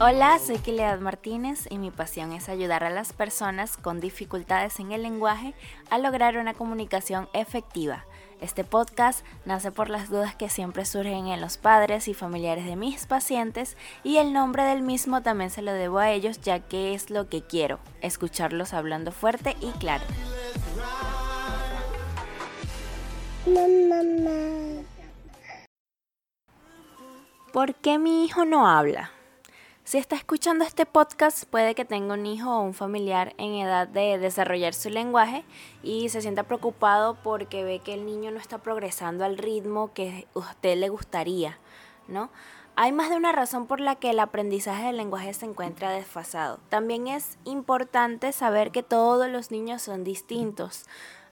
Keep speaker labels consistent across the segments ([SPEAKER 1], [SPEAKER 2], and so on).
[SPEAKER 1] Hola, soy Kilead Martínez y mi pasión es ayudar a las personas con dificultades en el lenguaje a lograr una comunicación efectiva. Este podcast nace por las dudas que siempre surgen en los padres y familiares de mis pacientes y el nombre del mismo también se lo debo a ellos ya que es lo que quiero, escucharlos hablando fuerte y claro. ¿Por qué mi hijo no habla? Si está escuchando este podcast, puede que tenga un hijo o un familiar en edad de desarrollar su lenguaje y se sienta preocupado porque ve que el niño no está progresando al ritmo que usted le gustaría, ¿no? Hay más de una razón por la que el aprendizaje del lenguaje se encuentra desfasado. También es importante saber que todos los niños son distintos.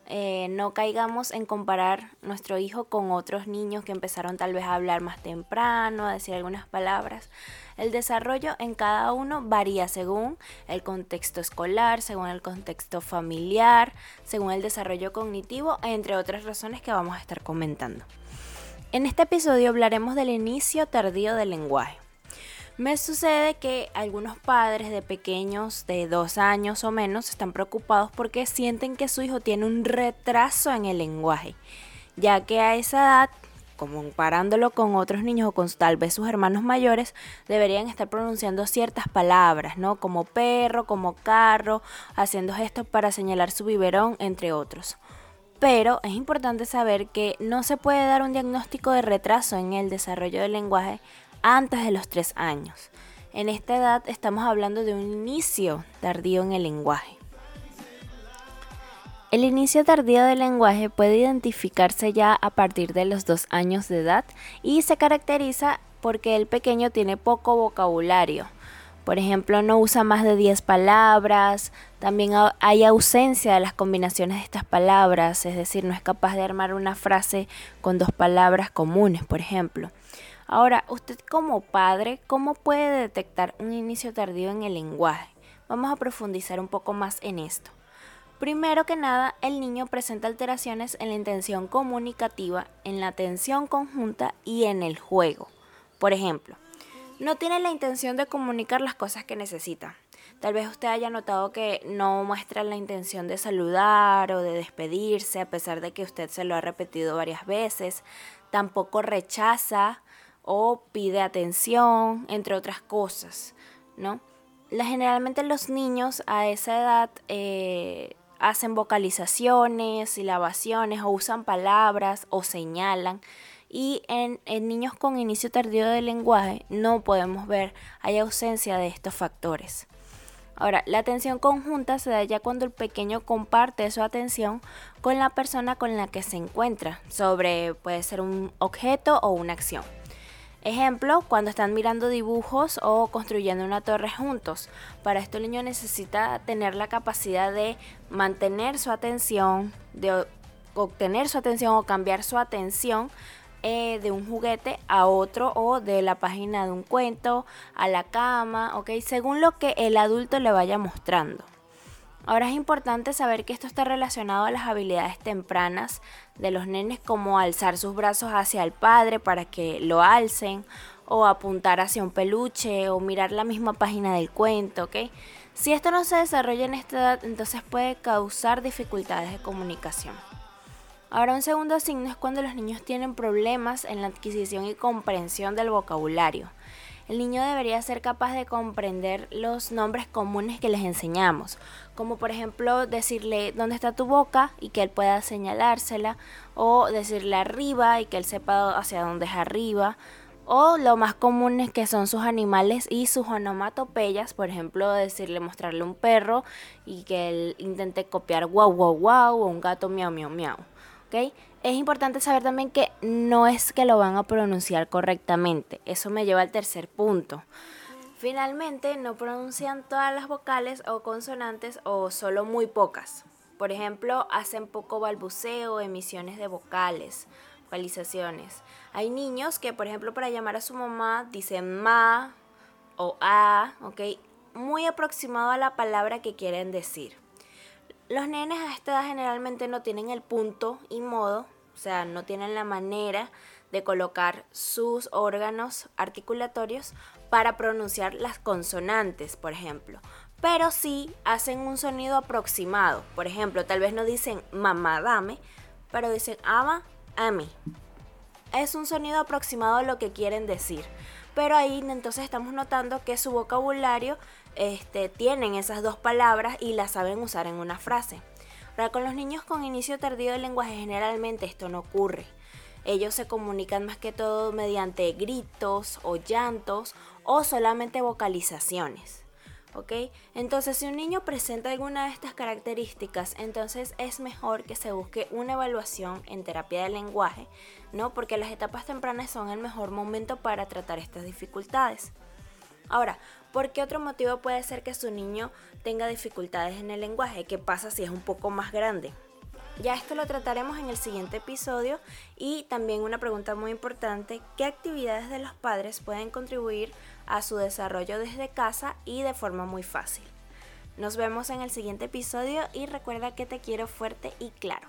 [SPEAKER 1] Eh, no caigamos en comparar nuestro hijo con otros niños que empezaron tal vez a hablar más temprano, a decir algunas palabras. El desarrollo en cada uno varía según el contexto escolar, según el contexto familiar, según el desarrollo cognitivo, entre otras razones que vamos a estar comentando. En este episodio hablaremos del inicio tardío del lenguaje. Me sucede que algunos padres de pequeños de dos años o menos están preocupados porque sienten que su hijo tiene un retraso en el lenguaje, ya que a esa edad, comparándolo con otros niños o con tal vez sus hermanos mayores, deberían estar pronunciando ciertas palabras, ¿no? Como perro, como carro, haciendo gestos para señalar su biberón, entre otros. Pero es importante saber que no se puede dar un diagnóstico de retraso en el desarrollo del lenguaje antes de los tres años. En esta edad estamos hablando de un inicio tardío en el lenguaje. El inicio tardío del lenguaje puede identificarse ya a partir de los dos años de edad y se caracteriza porque el pequeño tiene poco vocabulario. Por ejemplo, no usa más de 10 palabras, también hay ausencia de las combinaciones de estas palabras, es decir, no es capaz de armar una frase con dos palabras comunes, por ejemplo. Ahora, usted como padre, ¿cómo puede detectar un inicio tardío en el lenguaje? Vamos a profundizar un poco más en esto. Primero que nada, el niño presenta alteraciones en la intención comunicativa, en la atención conjunta y en el juego. Por ejemplo, no tiene la intención de comunicar las cosas que necesita. Tal vez usted haya notado que no muestra la intención de saludar o de despedirse a pesar de que usted se lo ha repetido varias veces. Tampoco rechaza o pide atención, entre otras cosas, ¿no? generalmente los niños a esa edad eh, hacen vocalizaciones, silabaciones o usan palabras o señalan. Y en, en, niños con inicio tardío del lenguaje no podemos ver, hay ausencia de estos factores. Ahora, la atención conjunta se da ya cuando el pequeño comparte su atención con la persona con la que se encuentra sobre, puede ser un objeto o una acción. Ejemplo, cuando están mirando dibujos o construyendo una torre juntos. Para esto el niño necesita tener la capacidad de mantener su atención, de obtener su atención o cambiar su atención eh, de un juguete a otro o de la página de un cuento a la cama, ¿ok? Según lo que el adulto le vaya mostrando. Ahora es importante saber que esto está relacionado a las habilidades tempranas de los nenes como alzar sus brazos hacia el padre para que lo alcen o apuntar hacia un peluche o mirar la misma página del cuento, ¿ok? Si esto no se desarrolla en esta edad, entonces puede causar dificultades de comunicación. Ahora un segundo signo es cuando los niños tienen problemas en la adquisición y comprensión del vocabulario el niño debería ser capaz de comprender los nombres comunes que les enseñamos, como por ejemplo decirle dónde está tu boca y que él pueda señalársela, o decirle arriba y que él sepa hacia dónde es arriba, o lo más común es que son sus animales y sus onomatopeyas, por ejemplo, decirle mostrarle un perro y que él intente copiar wow wow wow o un gato miau miau miau. ¿ok? Es importante saber también que no es que lo van a pronunciar correctamente. Eso me lleva al tercer punto. Finalmente, no pronuncian todas las vocales o consonantes o solo muy pocas. Por ejemplo, hacen poco balbuceo, emisiones de vocales, vocalizaciones. Hay niños que, por ejemplo, para llamar a su mamá dicen ma o a, ¿ok? muy aproximado a la palabra que quieren decir. Los nenes a esta edad generalmente no tienen el punto y modo, o sea, no tienen la manera de colocar sus órganos articulatorios para pronunciar las consonantes, por ejemplo. Pero sí hacen un sonido aproximado. Por ejemplo, tal vez no dicen mamá dame, pero dicen ama a mí. Es un sonido aproximado a lo que quieren decir. Pero ahí entonces estamos notando que su vocabulario este, tienen esas dos palabras y las saben usar en una frase. Ahora, con los niños con inicio tardío del lenguaje generalmente esto no ocurre. Ellos se comunican más que todo mediante gritos o llantos o solamente vocalizaciones. ¿Ok? Entonces, si un niño presenta alguna de estas características, entonces es mejor que se busque una evaluación en terapia del lenguaje, ¿no? Porque las etapas tempranas son el mejor momento para tratar estas dificultades. Ahora, ¿por qué otro motivo puede ser que su niño tenga dificultades en el lenguaje? ¿Qué pasa si es un poco más grande? Ya esto lo trataremos en el siguiente episodio y también una pregunta muy importante, ¿qué actividades de los padres pueden contribuir a su desarrollo desde casa y de forma muy fácil? Nos vemos en el siguiente episodio y recuerda que te quiero fuerte y claro.